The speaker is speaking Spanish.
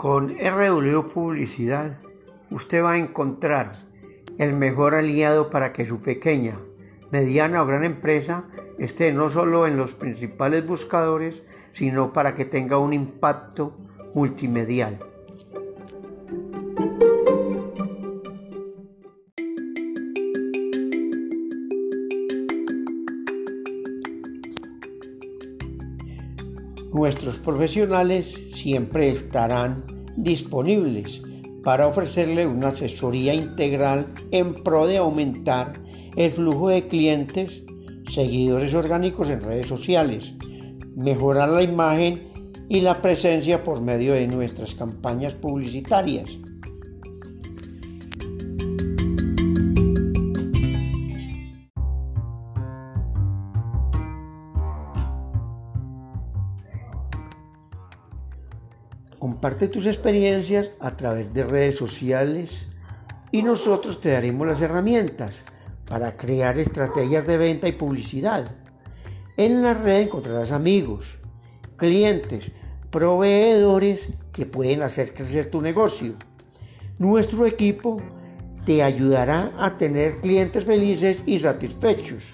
Con RW Publicidad usted va a encontrar el mejor aliado para que su pequeña, mediana o gran empresa esté no solo en los principales buscadores, sino para que tenga un impacto multimedial. Nuestros profesionales siempre estarán disponibles para ofrecerle una asesoría integral en pro de aumentar el flujo de clientes, seguidores orgánicos en redes sociales, mejorar la imagen y la presencia por medio de nuestras campañas publicitarias. Comparte tus experiencias a través de redes sociales y nosotros te daremos las herramientas para crear estrategias de venta y publicidad. En la red encontrarás amigos, clientes, proveedores que pueden hacer crecer tu negocio. Nuestro equipo te ayudará a tener clientes felices y satisfechos.